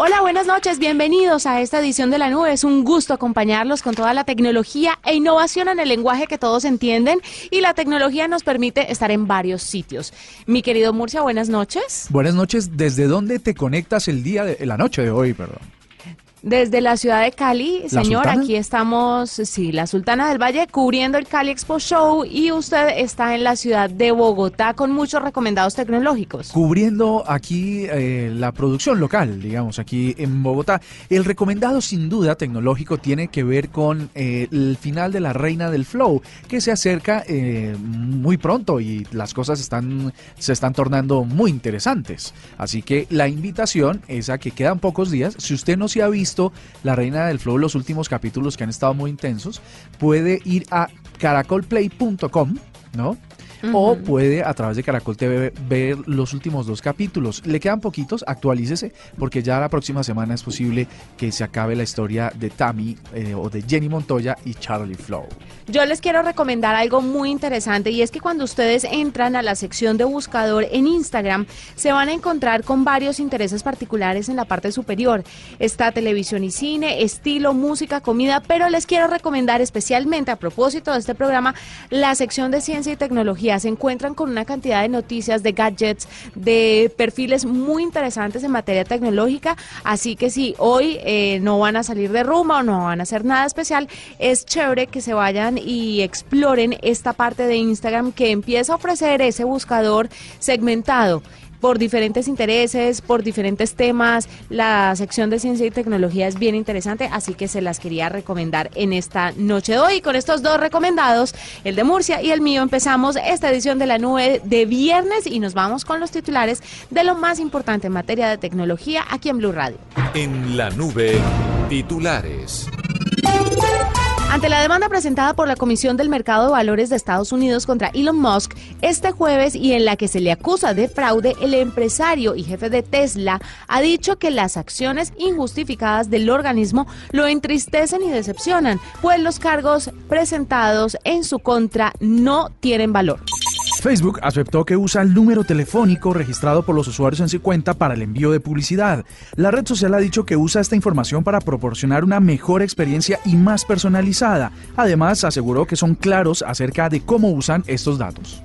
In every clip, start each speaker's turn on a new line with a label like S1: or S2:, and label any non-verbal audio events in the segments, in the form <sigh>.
S1: Hola, buenas noches, bienvenidos a esta edición de la nube. Es un gusto acompañarlos con toda la tecnología e innovación en el lenguaje que todos entienden y la tecnología nos permite estar en varios sitios. Mi querido Murcia, buenas noches.
S2: Buenas noches, ¿desde dónde te conectas el día de la noche de hoy, perdón?
S1: Desde la ciudad de Cali, señor, aquí estamos, sí, la Sultana del Valle, cubriendo el Cali Expo Show y usted está en la ciudad de Bogotá con muchos recomendados tecnológicos.
S2: Cubriendo aquí eh, la producción local, digamos, aquí en Bogotá. El recomendado sin duda tecnológico tiene que ver con eh, el final de la Reina del Flow, que se acerca eh, muy pronto y las cosas están, se están tornando muy interesantes. Así que la invitación es a que quedan pocos días. Si usted no se ha visto, La Reina del Flow, los últimos capítulos que han estado muy intensos, puede ir a caracolplay.com, ¿no? O puede a través de Caracol TV ver los últimos dos capítulos. Le quedan poquitos, actualícese, porque ya la próxima semana es posible que se acabe la historia de Tammy eh, o de Jenny Montoya y Charlie Flow.
S1: Yo les quiero recomendar algo muy interesante y es que cuando ustedes entran a la sección de buscador en Instagram, se van a encontrar con varios intereses particulares en la parte superior. Está televisión y cine, estilo, música, comida, pero les quiero recomendar especialmente a propósito de este programa la sección de ciencia y tecnología. Se encuentran con una cantidad de noticias, de gadgets, de perfiles muy interesantes en materia tecnológica, así que si hoy eh, no van a salir de rumba o no van a hacer nada especial, es chévere que se vayan y exploren esta parte de Instagram que empieza a ofrecer ese buscador segmentado por diferentes intereses, por diferentes temas. La sección de ciencia y tecnología es bien interesante, así que se las quería recomendar en esta noche de hoy. Con estos dos recomendados, el de Murcia y el mío, empezamos esta edición de la nube de viernes y nos vamos con los titulares de lo más importante en materia de tecnología aquí en Blue Radio.
S3: En la nube, titulares.
S1: Ante la demanda presentada por la Comisión del Mercado de Valores de Estados Unidos contra Elon Musk este jueves y en la que se le acusa de fraude, el empresario y jefe de Tesla ha dicho que las acciones injustificadas del organismo lo entristecen y decepcionan, pues los cargos presentados en su contra no tienen valor.
S2: Facebook aceptó que usa el número telefónico registrado por los usuarios en su cuenta para el envío de publicidad. La red social ha dicho que usa esta información para proporcionar una mejor experiencia y más personalizada. Además, aseguró que son claros acerca de cómo usan estos datos.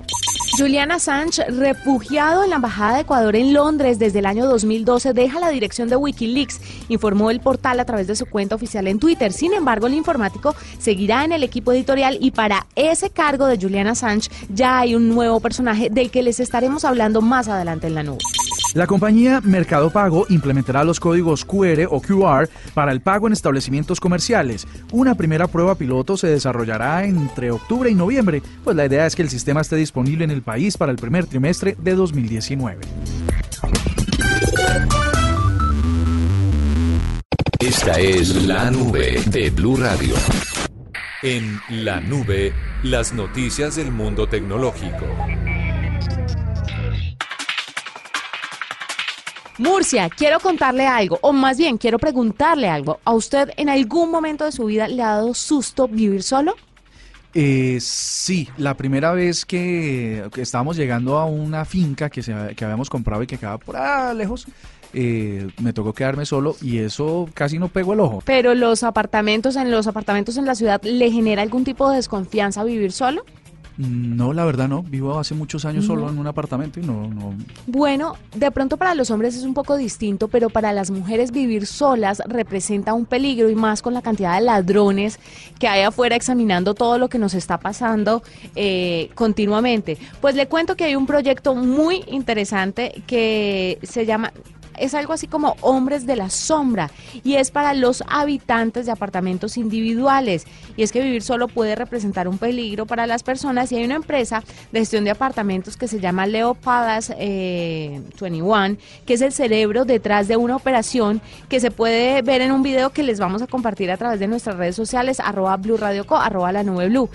S1: Julian Assange, refugiado en la Embajada de Ecuador en Londres desde el año 2012, deja la dirección de Wikileaks, informó el portal a través de su cuenta oficial en Twitter. Sin embargo, el informático seguirá en el equipo editorial y para ese cargo de Julian Assange ya hay un nuevo personaje del que les estaremos hablando más adelante en la nube.
S2: La compañía Mercado Pago implementará los códigos QR o QR para el pago en establecimientos comerciales. Una primera prueba piloto se desarrollará entre octubre y noviembre, pues la idea es que el sistema esté disponible en el país para el primer trimestre de 2019.
S3: Esta es la nube de Blue Radio. En la nube, las noticias del mundo tecnológico.
S1: Murcia, quiero contarle algo, o más bien quiero preguntarle algo. ¿A usted en algún momento de su vida le ha dado susto vivir solo?
S2: Eh, sí, la primera vez que, que estábamos llegando a una finca que, se, que habíamos comprado y que quedaba por allá lejos, eh, me tocó quedarme solo y eso casi no pegó el ojo.
S1: Pero los apartamentos, en los apartamentos en la ciudad, ¿le genera algún tipo de desconfianza vivir solo?
S2: No, la verdad no. Vivo hace muchos años solo en un apartamento y no, no.
S1: Bueno, de pronto para los hombres es un poco distinto, pero para las mujeres vivir solas representa un peligro y más con la cantidad de ladrones que hay afuera examinando todo lo que nos está pasando eh, continuamente. Pues le cuento que hay un proyecto muy interesante que se llama es algo así como hombres de la sombra y es para los habitantes de apartamentos individuales. Y es que vivir solo puede representar un peligro para las personas y hay una empresa de gestión de apartamentos que se llama Leopadas 21, eh, que es el cerebro detrás de una operación que se puede ver en un video que les vamos a compartir a través de nuestras redes sociales, arroba Blue Radio arroba la nube Blue.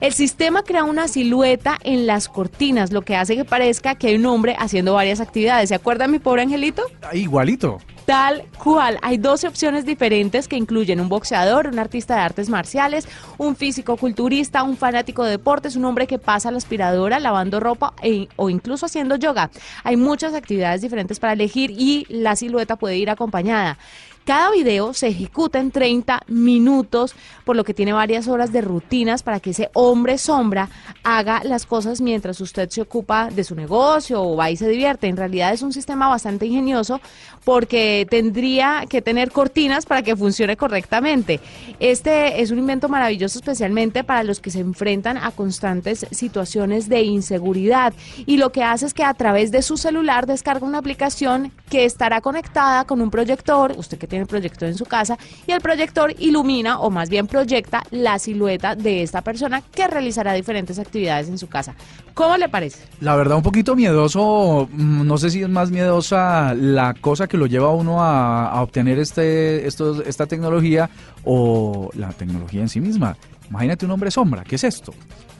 S1: El sistema crea una silueta en las cortinas, lo que hace que parezca que hay un hombre haciendo varias actividades. ¿Se acuerda mi pobre angelito?
S2: Igualito.
S1: Tal cual. Hay 12 opciones diferentes que incluyen un boxeador, un artista de artes marciales, un físico culturista, un fanático de deportes, un hombre que pasa la aspiradora lavando ropa e, o incluso haciendo yoga. Hay muchas actividades diferentes para elegir y la silueta puede ir acompañada. Cada video se ejecuta en 30 minutos, por lo que tiene varias horas de rutinas para que ese hombre sombra haga las cosas mientras usted se ocupa de su negocio o va y se divierte. En realidad es un sistema bastante ingenioso porque tendría que tener cortinas para que funcione correctamente. Este es un invento maravilloso especialmente para los que se enfrentan a constantes situaciones de inseguridad y lo que hace es que a través de su celular descarga una aplicación que estará conectada con un proyector, usted que tiene el proyector en su casa, y el proyector ilumina o más bien proyecta la silueta de esta persona que realizará diferentes actividades en su casa. ¿Cómo le parece?
S2: La verdad un poquito miedoso, mm, no sé si es más miedosa la cosa que lo lleva a uno a, obtener este, esto, esta tecnología o la tecnología en sí misma. Imagínate un hombre sombra, ¿qué es esto?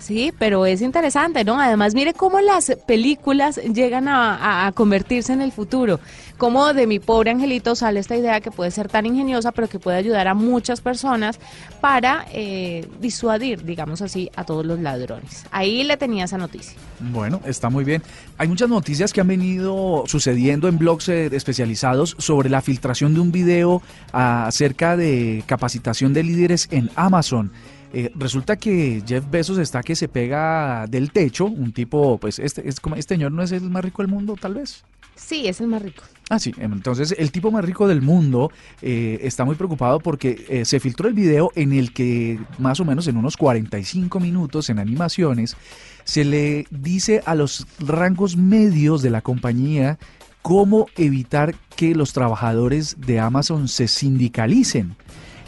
S1: Sí, pero es interesante, ¿no? Además, mire cómo las películas llegan a, convertirse en el futuro. Cómo de mi pobre angelito sale esta idea que puede ser tan ingeniosa, pero que puede ayudar a muchas personas para eh, disuadir, digamos así, a todos los ladrones. Ahí le tenía esa noticia.
S2: Bueno, está muy bien. Hay muchas noticias que han venido sucediendo en blogs eh, especializados sobre la filtración de un video acerca de capacitación de líderes en Amazon. Eh, resulta que Jeff Bezos está que se pega del techo, un tipo, pues este, es como, este señor no es el más rico del mundo, tal vez.
S1: Sí, es el más rico.
S2: Ah, sí. Entonces, el tipo más rico del mundo eh, está muy preocupado porque eh, se filtró el video en el que, más o menos en unos 45 minutos en animaciones, se le dice a los rangos medios de la compañía cómo evitar que los trabajadores de Amazon se sindicalicen.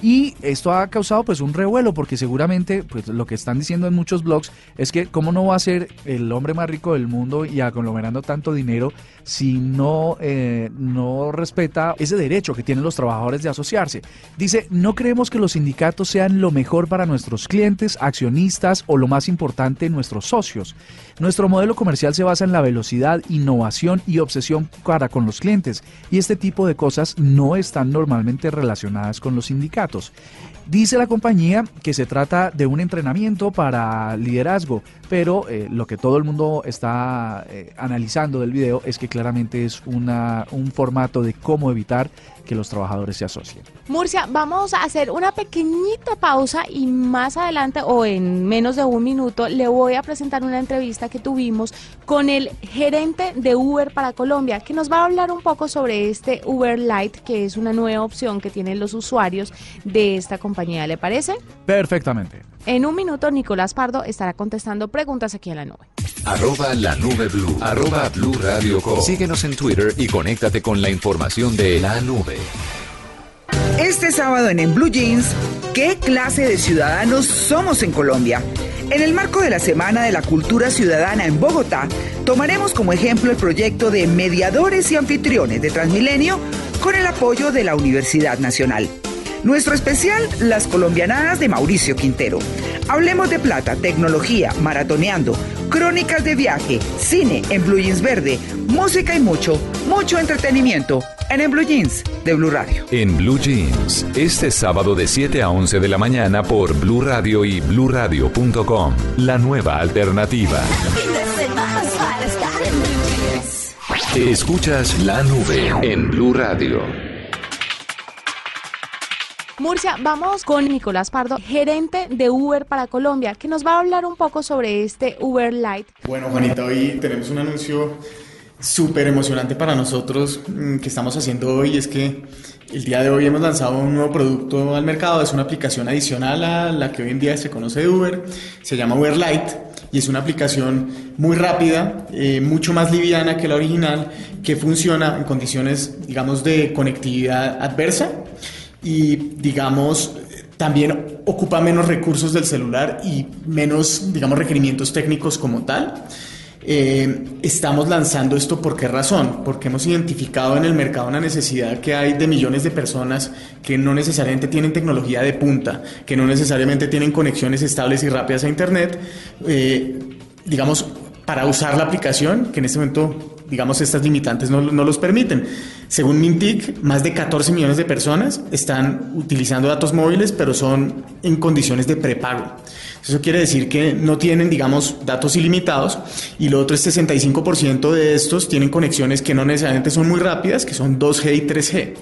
S2: Y esto ha causado pues un revuelo porque seguramente pues lo que están diciendo en muchos blogs es que cómo no va a ser el hombre más rico del mundo y aglomerando tanto dinero si no, eh, no respeta ese derecho que tienen los trabajadores de asociarse. Dice, no creemos que los sindicatos sean lo mejor para nuestros clientes, accionistas o lo más importante, nuestros socios. Nuestro modelo comercial se basa en la velocidad, innovación y obsesión para con los clientes y este tipo de cosas no están normalmente relacionadas con los sindicatos. Dice la compañía que se trata de un entrenamiento para liderazgo, pero eh, lo que todo el mundo está eh, analizando del video es que claramente es una, un formato de cómo evitar que los trabajadores se asocien.
S1: Murcia, vamos a hacer una pequeñita pausa y más adelante o en menos de un minuto le voy a presentar una entrevista que tuvimos con el gerente de Uber para Colombia, que nos va a hablar un poco sobre este Uber Lite, que es una nueva opción que tienen los usuarios de esta compañía. ¿Le parece?
S2: Perfectamente.
S1: En un minuto, Nicolás Pardo estará contestando preguntas aquí en la nube.
S3: Arroba la nube blue. Arroba blue radio Síguenos en Twitter y conéctate con la información de la nube.
S4: Este sábado en En Blue Jeans, ¿qué clase de ciudadanos somos en Colombia? En el marco de la Semana de la Cultura Ciudadana en Bogotá, tomaremos como ejemplo el proyecto de mediadores y anfitriones de Transmilenio con el apoyo de la Universidad Nacional. Nuestro especial, las colombianadas de Mauricio Quintero. Hablemos de plata, tecnología, maratoneando, crónicas de viaje, cine en Blue Jeans Verde, música y mucho, mucho entretenimiento en En Blue Jeans de Blue Radio.
S3: En Blue Jeans, este sábado de 7 a 11 de la mañana por Blue Radio y bluradio.com. La nueva alternativa. Escuchas la nube en Blue Radio.
S1: Murcia, vamos con Nicolás Pardo, gerente de Uber para Colombia, que nos va a hablar un poco sobre este Uber Lite.
S5: Bueno, Juanita, hoy tenemos un anuncio súper emocionante para nosotros mm, que estamos haciendo hoy. Es que el día de hoy hemos lanzado un nuevo producto al mercado. Es una aplicación adicional a la que hoy en día se conoce de Uber. Se llama Uber Lite y es una aplicación muy rápida, eh, mucho más liviana que la original, que funciona en condiciones, digamos, de conectividad adversa y, digamos, también ocupa menos recursos del celular y menos, digamos, requerimientos técnicos como tal. Eh, estamos lanzando esto por qué razón? Porque hemos identificado en el mercado una necesidad que hay de millones de personas que no necesariamente tienen tecnología de punta, que no necesariamente tienen conexiones estables y rápidas a Internet, eh, digamos, para usar la aplicación, que en este momento, digamos, estas limitantes no, no los permiten. Según Mintic, más de 14 millones de personas están utilizando datos móviles, pero son en condiciones de prepago. Eso quiere decir que no tienen, digamos, datos ilimitados y lo otro es 65% de estos tienen conexiones que no necesariamente son muy rápidas, que son 2G y 3G.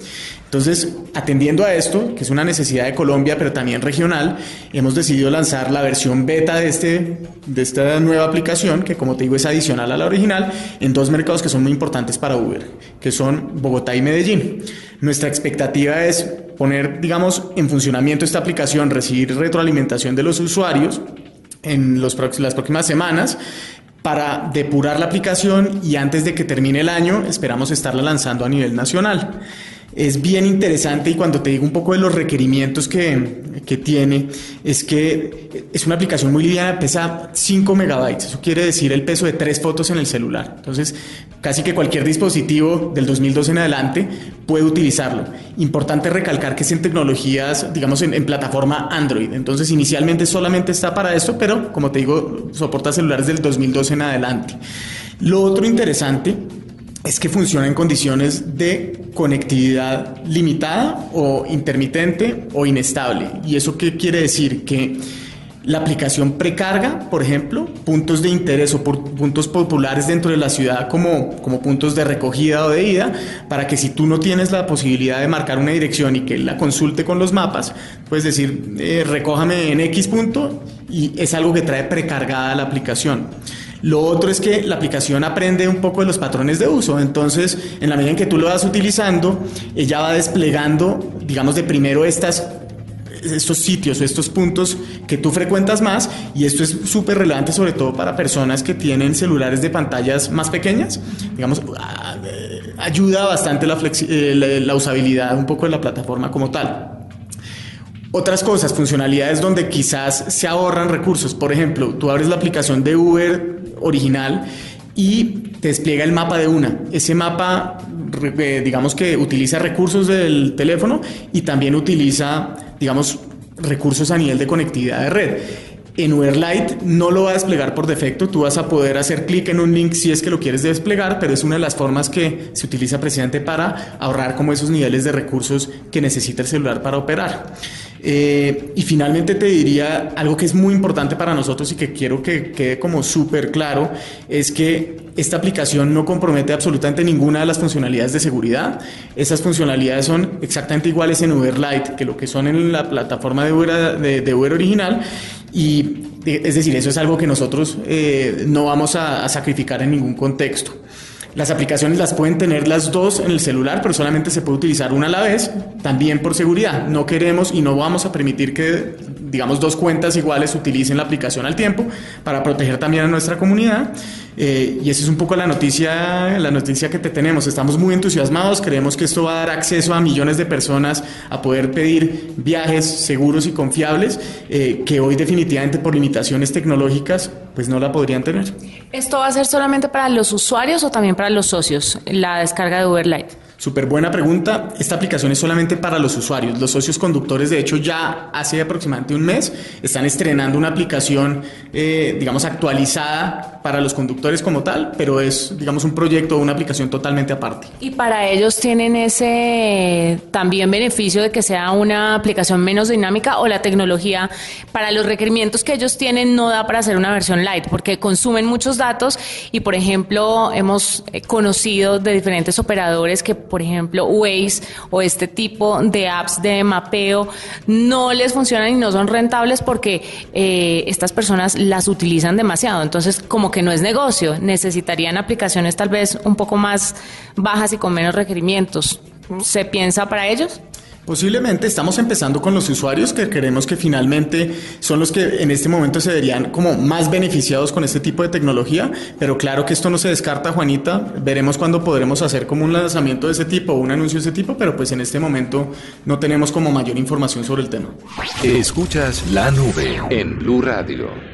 S5: Entonces, atendiendo a esto, que es una necesidad de Colombia, pero también regional, hemos decidido lanzar la versión beta de, este, de esta nueva aplicación, que como te digo es adicional a la original, en dos mercados que son muy importantes para Uber, que son Bogotá y Medellín. Nuestra expectativa es poner, digamos, en funcionamiento esta aplicación, recibir retroalimentación de los usuarios en los, las próximas semanas para depurar la aplicación y antes de que termine el año esperamos estarla lanzando a nivel nacional es bien interesante y cuando te digo un poco de los requerimientos que, que, tiene, es que es una aplicación muy liviana, pesa 5 megabytes, eso quiere decir el peso de tres fotos en el celular. Entonces, casi que cualquier dispositivo del 2012 en adelante puede utilizarlo. Importante recalcar que es en tecnologías, digamos, en, plataforma Android. Entonces, inicialmente solamente está para esto, pero como te digo, soporta celulares del 2012 en adelante. Lo otro interesante es que funciona en condiciones de conectividad limitada o intermitente o inestable. ¿Y eso qué quiere decir? Que la aplicación precarga, por ejemplo, puntos de interés o puntos populares dentro de la ciudad como, como puntos de recogida o de ida, para que si tú no tienes la posibilidad de marcar una dirección y que la consulte con los mapas, puedes decir, eh, recójame en X punto y es algo que trae precargada la aplicación. Lo otro es que la aplicación aprende un poco de los patrones de uso, entonces en la medida en que tú lo vas utilizando, ella va desplegando, digamos, de primero estas estos sitios o estos puntos que tú frecuentas más. Y esto es súper relevante sobre todo para personas que tienen celulares de pantallas más pequeñas, digamos, ah, ayuda bastante la, eh, la usabilidad un poco de la plataforma como tal. Otras cosas, funcionalidades donde quizás se ahorran recursos. Por ejemplo, tú abres la aplicación de Uber original y te despliega el mapa de una. Ese mapa, eh, digamos que utiliza recursos del teléfono y también utiliza, digamos, recursos a nivel de conectividad de red. En Uberlight no lo va a desplegar por defecto, tú vas a poder hacer clic en un link si es que lo quieres desplegar, pero es una de las formas que se utiliza precisamente para ahorrar como esos niveles de recursos que necesita el celular para operar. Eh, y finalmente te diría algo que es muy importante para nosotros y que quiero que quede como súper claro, es que esta aplicación no compromete absolutamente ninguna de las funcionalidades de seguridad. Esas funcionalidades son exactamente iguales en Uber Lite que lo que son en la plataforma de, Uber original. Y es decir, eso es algo que nosotros eh, no vamos a sacrificar en ningún contexto. Las aplicaciones las pueden tener las dos en el celular, pero solamente se puede utilizar una a la vez, también por seguridad. No queremos y no vamos a permitir que, digamos, dos cuentas iguales utilicen la aplicación al tiempo para proteger también a nuestra comunidad. Eh, y esa es un poco la noticia, la noticia que te tenemos. Estamos muy entusiasmados, creemos que esto va a dar acceso a millones de personas a poder pedir viajes seguros y confiables, eh, que hoy definitivamente por limitaciones tecnológicas pues no la podrían tener.
S1: ¿Esto va a ser solamente para los usuarios o también para los socios, la descarga de Uber Lite?
S5: Súper buena pregunta. Esta aplicación es solamente para los usuarios. Los socios conductores, de hecho, ya hace aproximadamente un mes están estrenando una aplicación, eh, digamos, actualizada para los conductores como tal, pero es, digamos, un proyecto o una aplicación totalmente aparte.
S1: ¿Y para ellos tienen ese también beneficio de que sea una aplicación menos dinámica o la tecnología para los requerimientos que ellos tienen no da para hacer una versión light? Porque consumen muchos datos y, por ejemplo, hemos eh, conocido de diferentes operadores que por ejemplo, Waze o este tipo de apps de mapeo no les funcionan y no son rentables porque eh, estas personas las utilizan demasiado. Entonces, como que no es negocio, necesitarían aplicaciones tal vez un poco más bajas y con menos requerimientos. ¿Se piensa para ellos?
S5: Posiblemente estamos empezando con los usuarios que creemos que finalmente son los que en este momento se verían como más beneficiados con este tipo de tecnología, pero claro que esto no se descarta, Juanita. Veremos cuándo podremos hacer como un lanzamiento de ese tipo o un anuncio de ese tipo, pero pues en este momento no tenemos como mayor información sobre el tema.
S3: Escuchas la nube en Blue Radio.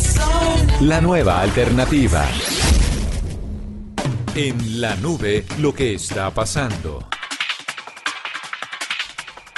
S3: La nueva alternativa. En la nube, lo que está pasando.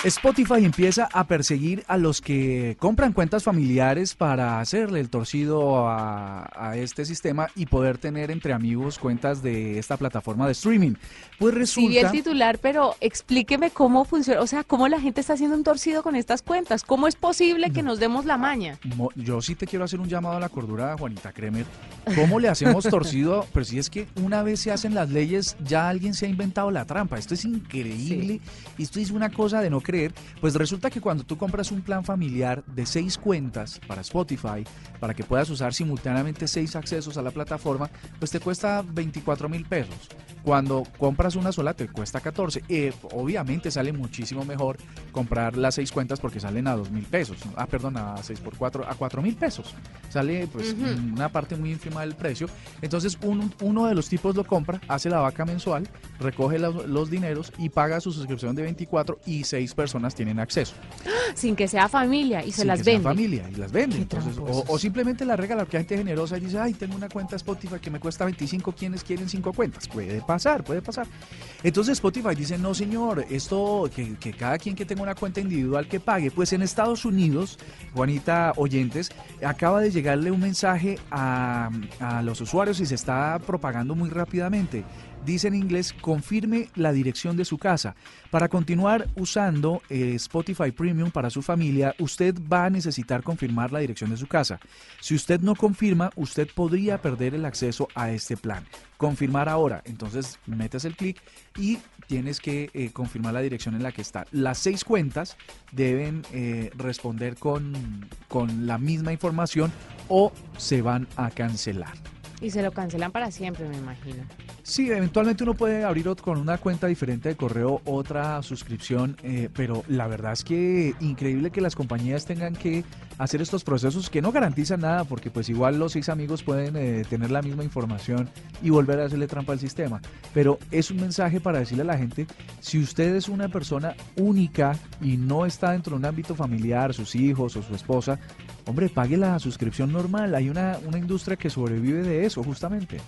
S2: Spotify empieza a perseguir a los que compran cuentas familiares para hacerle el torcido a, a, este sistema y poder tener entre amigos cuentas de esta plataforma de streaming. Pues resulta...
S1: Sí, el titular, pero explíqueme cómo funciona, o sea, cómo la gente está haciendo un torcido con estas cuentas. ¿Cómo es posible que nos demos la maña?
S2: Yo sí te quiero hacer un llamado a la cordura, Juanita Kremer. ¿Cómo le hacemos torcido? <laughs> Pero si es que una vez se hacen las leyes, ya alguien se ha inventado la trampa. Esto es increíble. Sí. Esto es una cosa de no creer pues resulta que cuando tú compras un plan familiar de seis cuentas para Spotify, para que puedas usar simultáneamente seis accesos a la plataforma, pues te cuesta 24 mil pesos. Cuando compras una sola te cuesta 14. Eh, obviamente sale muchísimo mejor comprar las seis cuentas porque salen a 2 mil pesos. Ah, perdón, a 6 por 4, a 4 mil pesos. Sale pues uh -huh. una parte muy ínfima del precio. Entonces un, uno de los tipos lo compra, hace la vaca mensual, recoge los, los dineros y paga su suscripción de 24 y seis personas tienen acceso. <gasps>
S1: Sin que sea familia y se
S2: Sin
S1: las
S2: que sea
S1: vende.
S2: familia y las vende. Entonces, o, o, simplemente la regala, porque hay gente generosa y dice, ay, tengo una cuenta Spotify que me cuesta 25, ¿quiénes quieren cinco cuentas? Puede pasar, puede pasar. Entonces Spotify dice, no señor, esto, que, que cada quien que tenga una cuenta individual que pague. Pues en Estados Unidos, Juanita Oyentes, acaba de llegarle un mensaje a, a los usuarios y se está propagando muy rápidamente dice en inglés, confirme la dirección de su casa. Para continuar usando eh, Spotify Premium para su familia, usted va a necesitar confirmar la dirección de su casa. Si usted no confirma, usted podría perder el acceso a este plan. Confirmar ahora. Entonces, metes el clic y tienes que eh, confirmar la dirección en la que está. Las seis cuentas deben eh, responder con, con la misma información o se van a cancelar.
S1: Y se lo cancelan para siempre, me imagino.
S2: Sí, eventualmente uno puede abrir con una cuenta diferente de correo otra suscripción, eh, pero la verdad es que increíble que las compañías tengan que hacer estos procesos que no garantizan nada, porque pues igual los seis amigos pueden eh, tener la misma información y volver a hacerle trampa al sistema. Pero es un mensaje para decirle a la gente, si usted es una persona única y no está dentro de un ámbito familiar, sus hijos o su esposa, hombre, pague la suscripción normal. Hay una, una industria que sobrevive de eso, justamente.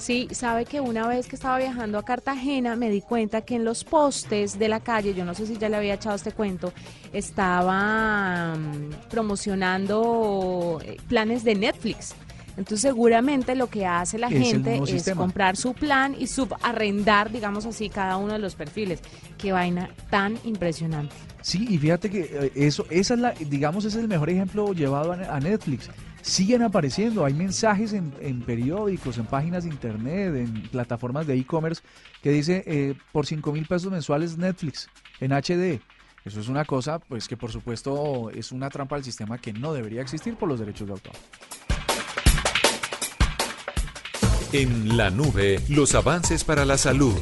S1: Sí, sabe que una vez que estaba viajando a Cartagena me di cuenta que en los postes de la calle, yo no sé si ya le había echado este cuento, estaba um, promocionando eh, planes de Netflix. Entonces seguramente lo que hace la
S2: Es
S1: gente es
S2: sistema.
S1: comprar su plan y subarrendar, digamos así, cada uno de los perfiles. Qué vaina tan impresionante.
S2: Sí, y fíjate que eh, eso, esa es la, digamos, ese es el mejor ejemplo llevado a Netflix. Siguen apareciendo, hay mensajes en, en periódicos, en páginas de internet, en plataformas de e-commerce que dice eh, por 5 mil pesos mensuales Netflix en HD. Eso es una cosa, pues que por supuesto es una trampa al sistema que no debería existir por los derechos de autor.
S3: En la nube, los avances para la salud.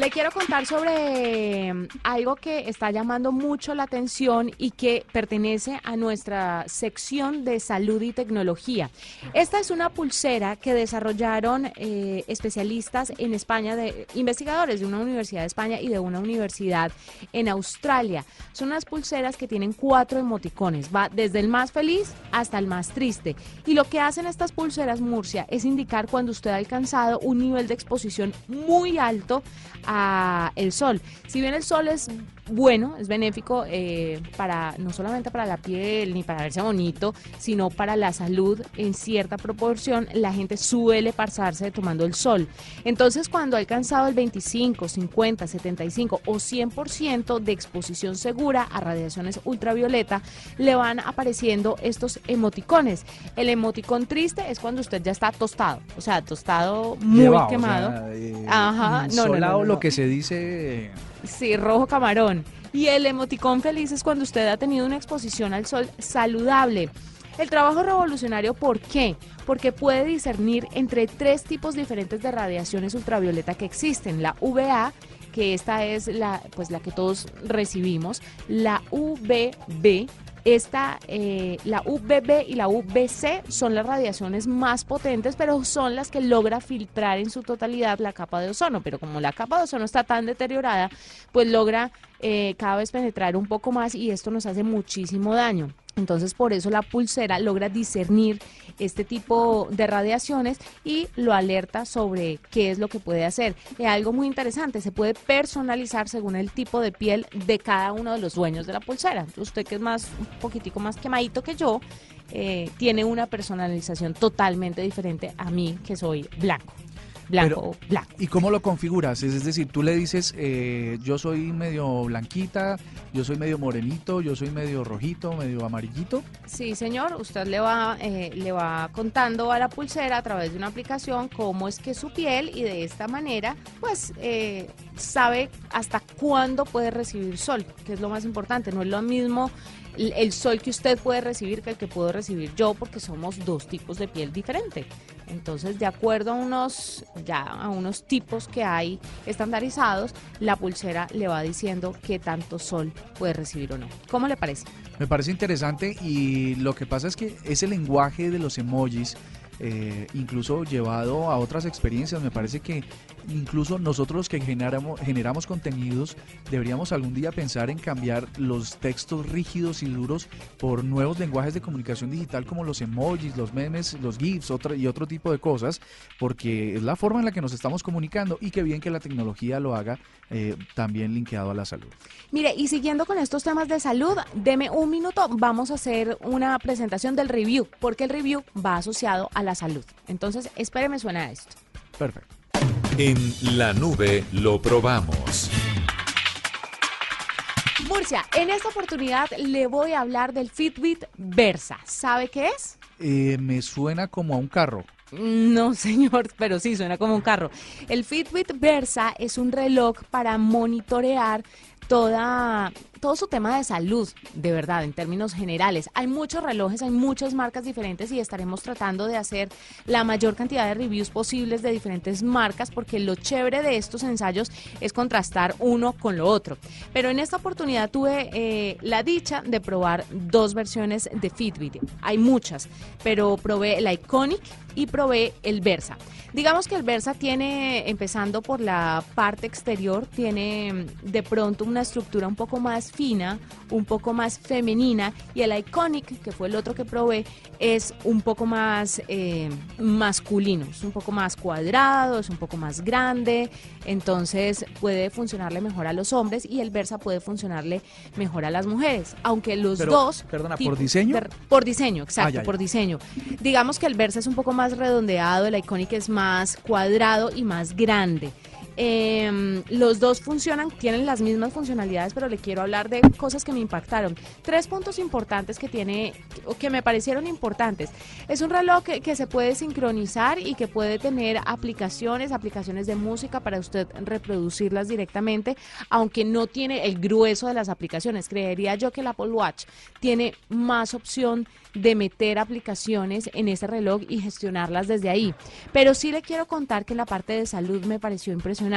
S1: Le quiero contar sobre mm, algo que está llamando mucho la atención y que pertenece a nuestra sección de salud y tecnología. Esta es una pulsera que desarrollaron eh, especialistas en España, de, investigadores de una universidad de España y de una universidad en Australia. Son unas pulseras que tienen cuatro emoticones, va desde el más feliz hasta el más triste. Y lo que hacen estas pulseras Murcia es indicar cuando usted ha alcanzado un nivel de exposición muy alto a el sol. Si bien el sol es bueno, es benéfico eh, para no solamente para la piel ni para verse bonito, sino para la salud en cierta proporción, la gente suele pasarse tomando el sol. Entonces, cuando ha alcanzado el 25, 50, 75 o 100% de exposición segura a radiaciones ultravioleta, le van apareciendo estos emoticones. El emoticón triste es cuando usted ya está tostado, o sea, tostado muy quemado.
S2: Eh, Ajá, no, no, no, lo que se dice
S1: Sí, rojo camarón. Y el emoticón feliz es cuando usted ha tenido una exposición al sol saludable. El trabajo revolucionario, ¿por qué? Porque puede discernir entre tres tipos diferentes de radiaciones ultravioleta que existen. La UVA, que esta es la, pues la que todos recibimos, la UVB, esta, eh, la UVB y la UVC son las radiaciones más potentes, pero son las que logra filtrar en su totalidad la capa de ozono. Pero como la capa de ozono está tan deteriorada, pues logra eh, cada vez penetrar un poco más y esto nos hace muchísimo daño. Entonces, por eso la pulsera logra discernir este tipo de radiaciones y lo alerta sobre qué es lo que puede hacer. Es algo muy interesante, se puede personalizar según el tipo de piel de cada uno de los dueños de la pulsera. Usted que es más un poquitico más quemadito que yo, eh, tiene una personalización totalmente diferente a mí que soy blanco blanco, blanco.
S2: ¿Y cómo lo configuras? Es, decir, tú le dices, eh, yo soy medio blanquita, yo soy medio morenito, yo soy medio rojito, medio amarillito.
S1: Sí, señor, usted le va, eh, le va contando a la pulsera a través de una aplicación cómo es que su piel y de esta manera, pues, eh, sabe hasta cuándo puede recibir sol, que es lo más importante. No es lo mismo el sol que usted puede recibir que el que puedo recibir yo, porque somos dos tipos de piel diferente. Entonces, de acuerdo a unos, ya a unos tipos que hay estandarizados, la pulsera le va diciendo qué tanto sol puede recibir o no. ¿Cómo le parece?
S2: Me parece interesante y lo que pasa es que ese lenguaje de los emojis eh, incluso llevado a otras experiencias. Me parece que incluso nosotros que generamos, generamos contenidos deberíamos algún día pensar en cambiar los textos rígidos y duros por nuevos lenguajes de comunicación digital como los emojis, los memes, los GIFs y otro tipo de cosas, porque es la forma en la que nos estamos comunicando y que bien que la tecnología lo haga eh, también linkeado a la salud.
S1: Mire, y siguiendo con estos temas de salud, deme un minuto, vamos a hacer una presentación del review, porque el review va asociado a la salud. Entonces, espéreme, suena esto.
S2: Perfecto.
S3: En la nube lo probamos.
S1: Murcia, en esta oportunidad le voy a hablar del Fitbit Versa. ¿Sabe qué es?
S2: Eh, me suena como a un carro.
S1: No, <laughs> señor, pero sí suena como un carro. El Fitbit Versa es un reloj para monitorear toda, todo su tema de salud, de verdad, en términos generales. Hay muchos relojes, hay muchas marcas diferentes y estaremos tratando de hacer la mayor cantidad de reviews posibles de diferentes marcas porque lo chévere de estos ensayos es contrastar uno con lo otro. Pero en esta oportunidad tuve eh, la dicha de probar dos versiones de Fitbit. Hay muchas, pero probé el Iconic y probé el Versa. Digamos que el Versa tiene, empezando por la parte exterior, tiene de pronto una estructura un poco más fina, un poco más femenina, y el Iconic, que fue el otro que probé, es un poco más eh, masculino, es un poco más cuadrado, es un poco más grande, entonces puede funcionarle mejor a los hombres y el Versa puede funcionarle mejor a las mujeres, aunque los dos...
S2: Perdona, ¿por diseño?
S1: por diseño, exacto, ah, por diseño. Digamos que el Versa es un poco más redondeado, el Iconic es más cuadrado y más grande. Em, los dos funcionan, tienen las mismas funcionalidades, pero le quiero hablar de cosas que me impactaron. Tres puntos importantes que tiene, o que me parecieron importantes. Es un reloj que, que se puede sincronizar y que puede tener aplicaciones, aplicaciones de música para usted reproducirlas directamente, aunque no tiene el grueso de las aplicaciones. Creería yo que el Apple Watch tiene más opción de meter aplicaciones en ese reloj y gestionarlas desde ahí. Pero sí le quiero contar que la parte de salud me pareció impresionante.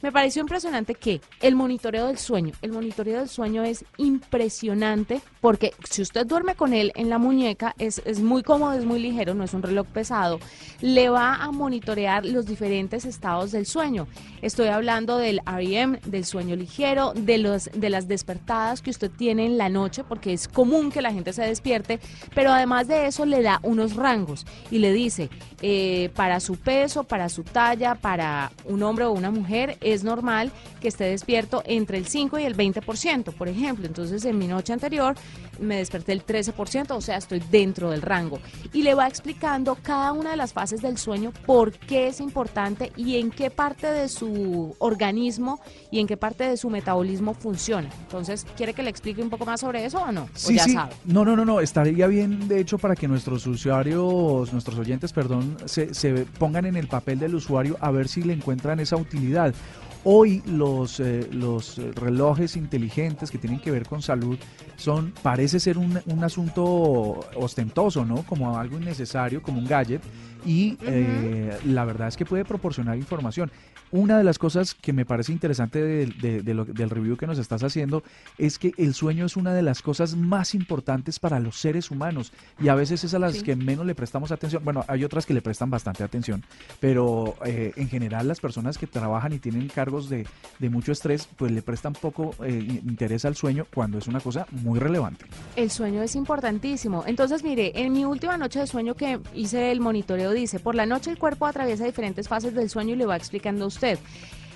S1: Me pareció impresionante que el monitoreo del sueño, el monitoreo del sueño es impresionante porque si usted duerme con él en la muñeca es, es muy cómodo, es muy ligero, no es un reloj pesado, le va a monitorear los diferentes estados del sueño. Estoy hablando del REM, del sueño ligero, de, los, de las despertadas que usted tiene en la noche, porque es común que la gente se despierte pero además de eso le da unos rangos y le dice eh, para su peso, para su talla, para un hombre o una mujer es normal que esté despierto entre el 5 y el 20%, por ejemplo. Entonces, en mi noche anterior me desperté el 13%, o sea, estoy dentro del rango. Y le va explicando cada una de las fases del sueño, por qué es importante y en qué parte de su organismo y en qué parte de su metabolismo funciona. Entonces, ¿quiere que le explique un poco más sobre eso o no?
S2: Sí, sí. No, no, no, no. Estaría bien, de hecho, para que nuestros usuarios, nuestros oyentes, perdón, se, se pongan en el papel del usuario a ver si le encuentran esa utilidad. Hoy los, eh, los relojes inteligentes que tienen que ver con salud son, parece ser un, un asunto ostentoso, ¿no? Como algo innecesario, como un gadget. Y eh, la verdad es que puede proporcionar información. Una de las cosas que me parece interesante de, del review que nos estás haciendo es que el sueño es una de las cosas más importantes para los seres humanos y a veces es a las que menos le prestamos atención. Bueno, hay otras que le prestan bastante atención, pero eh, en general las personas que trabajan y tienen cargos de, mucho estrés, pues le prestan poco eh, interés al sueño cuando es una cosa muy relevante.
S1: El sueño es importantísimo. Entonces, mire, en mi última noche de sueño que hice el monitoreo dice, por la noche el cuerpo atraviesa diferentes fases del sueño y le va explicando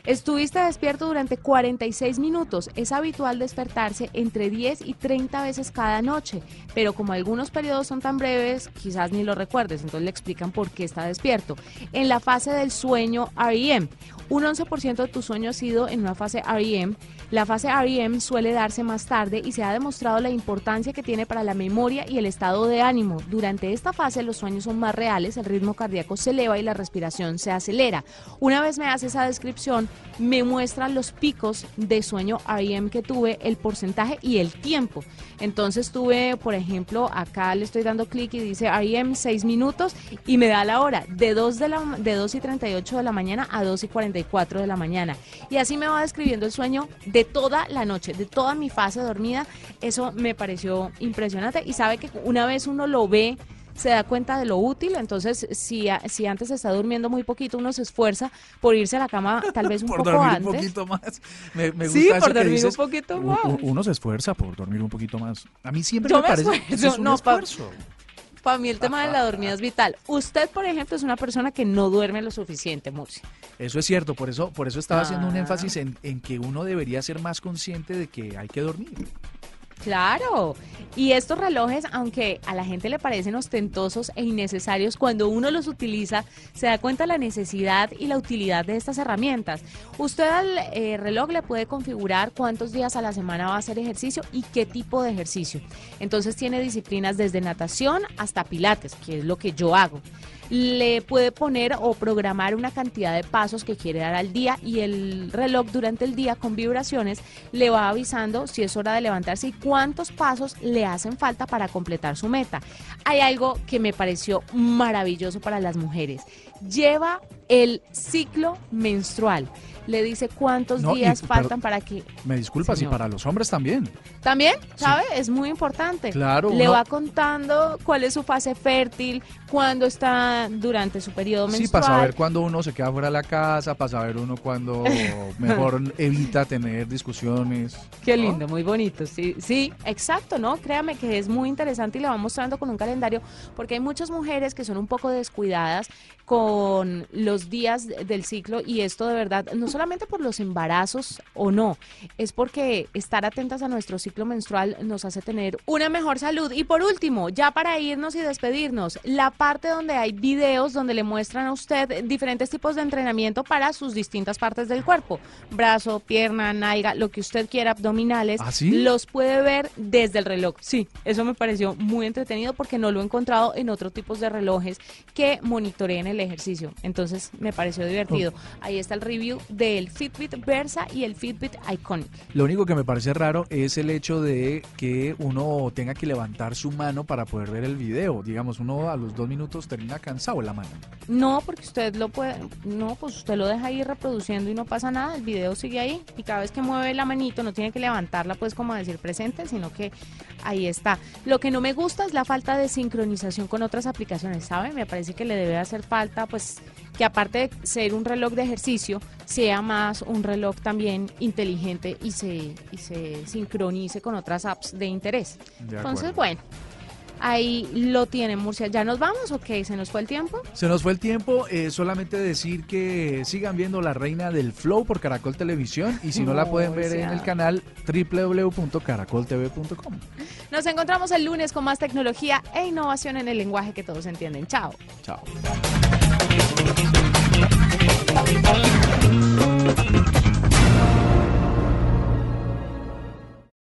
S1: Estuviste despierto durante 46 minutos. Es habitual despertarse entre 10 y 30 veces cada noche, pero como algunos periodos son tan breves, quizás ni lo recuerdes, entonces le explican por qué está despierto. En la fase del sueño REM, un 11% de tu sueño ha sido en una fase REM. La fase REM suele darse más tarde y se ha demostrado la importancia que tiene para la memoria y el estado de ánimo. Durante esta fase los sueños son más reales, el ritmo cardíaco se eleva y la respiración se acelera. Una vez me hace esa descripción, me muestran los picos de sueño REM que tuve, el porcentaje y el tiempo. Entonces tuve, por ejemplo, acá le estoy dando clic y dice REM 6 minutos y me da la hora de 2, de, la, de 2 y 38 de la mañana a 2 y 44 de la mañana. Y así me va describiendo el sueño de toda la noche, de toda mi fase dormida. Eso me pareció impresionante y sabe que una vez uno lo ve se da cuenta de lo útil, entonces si, si antes está durmiendo muy poquito, uno se esfuerza por irse a la cama tal vez un <laughs>
S2: por
S1: poco
S2: dormir
S1: antes.
S2: un poquito más. Me, gusta
S1: sí,
S2: por
S1: dormir un poquito más.
S2: Uno se esfuerza por dormir un poquito más. A mí siempre me, parece que es un
S1: no,
S2: esfuerzo.
S1: Para mí el tema de la dormida es vital. Usted, por ejemplo, es una persona que no duerme lo suficiente, Murcia.
S2: Eso es cierto, por eso, por eso estaba haciendo un
S1: Ah.
S2: énfasis en, en que uno debería ser más consciente de que hay que dormir.
S1: Claro. Y estos relojes, aunque a la gente le parecen ostentosos e innecesarios, cuando uno los utiliza, se da cuenta la necesidad y la utilidad de estas herramientas. Usted al eh, reloj le puede configurar cuántos días a la semana va a hacer ejercicio y qué tipo de ejercicio. Entonces tiene disciplinas desde natación hasta pilates, que es lo que yo hago le puede poner o programar una cantidad de pasos que quiere dar al día y el reloj durante el día con vibraciones le va avisando si es hora de levantarse y cuántos pasos le hacen falta para completar su meta. Hay algo que me pareció maravilloso para las mujeres. Lleva el ciclo menstrual. Le dice cuántos
S2: No,
S1: días faltan para que...
S2: Me disculpas,
S1: Señor.
S2: y para los hombres también.
S1: También, ¿sabe? Es muy importante.
S2: Claro,
S1: Le
S2: uno-
S1: va contando cuál es su fase fértil, cuándo está durante su periodo
S2: Sí,
S1: menstrual.
S2: para saber cuándo uno se queda fuera de la casa, para saber uno cuándo <laughs> mejor evita tener discusiones.
S1: Qué
S2: ¿no?
S1: lindo, muy bonito. Sí, sí, exacto, ¿no? Créame que es muy interesante y le va mostrando con un calendario, porque hay muchas mujeres que son un poco descuidadas con los días del ciclo y esto de verdad, no solamente por los embarazos o no, es porque estar atentas a nuestro ciclo menstrual nos hace tener una mejor salud. Y por último, ya para irnos y despedirnos, la parte donde hay videos donde le muestran a usted diferentes tipos de entrenamiento para sus distintas partes del cuerpo, brazo, pierna, nalga, lo que usted quiera, abdominales,
S2: ¿Ah, sí?
S1: los puede ver desde el reloj. Sí, eso me pareció muy entretenido porque no lo he encontrado en otros tipos de relojes que monitoreen el ejercicio. Entonces me pareció divertido. Ahí está el review del Fitbit Versa y el Fitbit Iconic.
S2: Lo único que me parece raro es el hecho de que uno tenga que levantar su mano para poder ver el video. Digamos, uno a los dos minutos termina cansado la mano.
S1: No, porque usted lo puede, no, pues usted lo deja ahí reproduciendo y no pasa nada, el video sigue ahí y cada vez que mueve la manito no tiene que levantarla pues como decir presente, sino que ahí está. Lo que no me gusta es la falta de sincronización con otras aplicaciones, ¿sabe? Me parece que le debe hacer falta pues que aparte de ser un reloj de ejercicio, sea más un reloj también inteligente y se, y se sincronice con otras apps de interés.
S2: De
S1: Entonces, bueno. Ahí lo tienen, Murcia. ¿Ya nos vamos o qué? ¿Se nos fue el tiempo?
S2: Se nos fue el tiempo. Eh, solamente decir que sigan viendo La Reina del Flow por Caracol Televisión y si no la pueden ver en el canal www.caracoltv.com.
S1: Nos encontramos el lunes con más tecnología e innovación en el lenguaje que todos entienden. Chao.
S2: Chao. Thank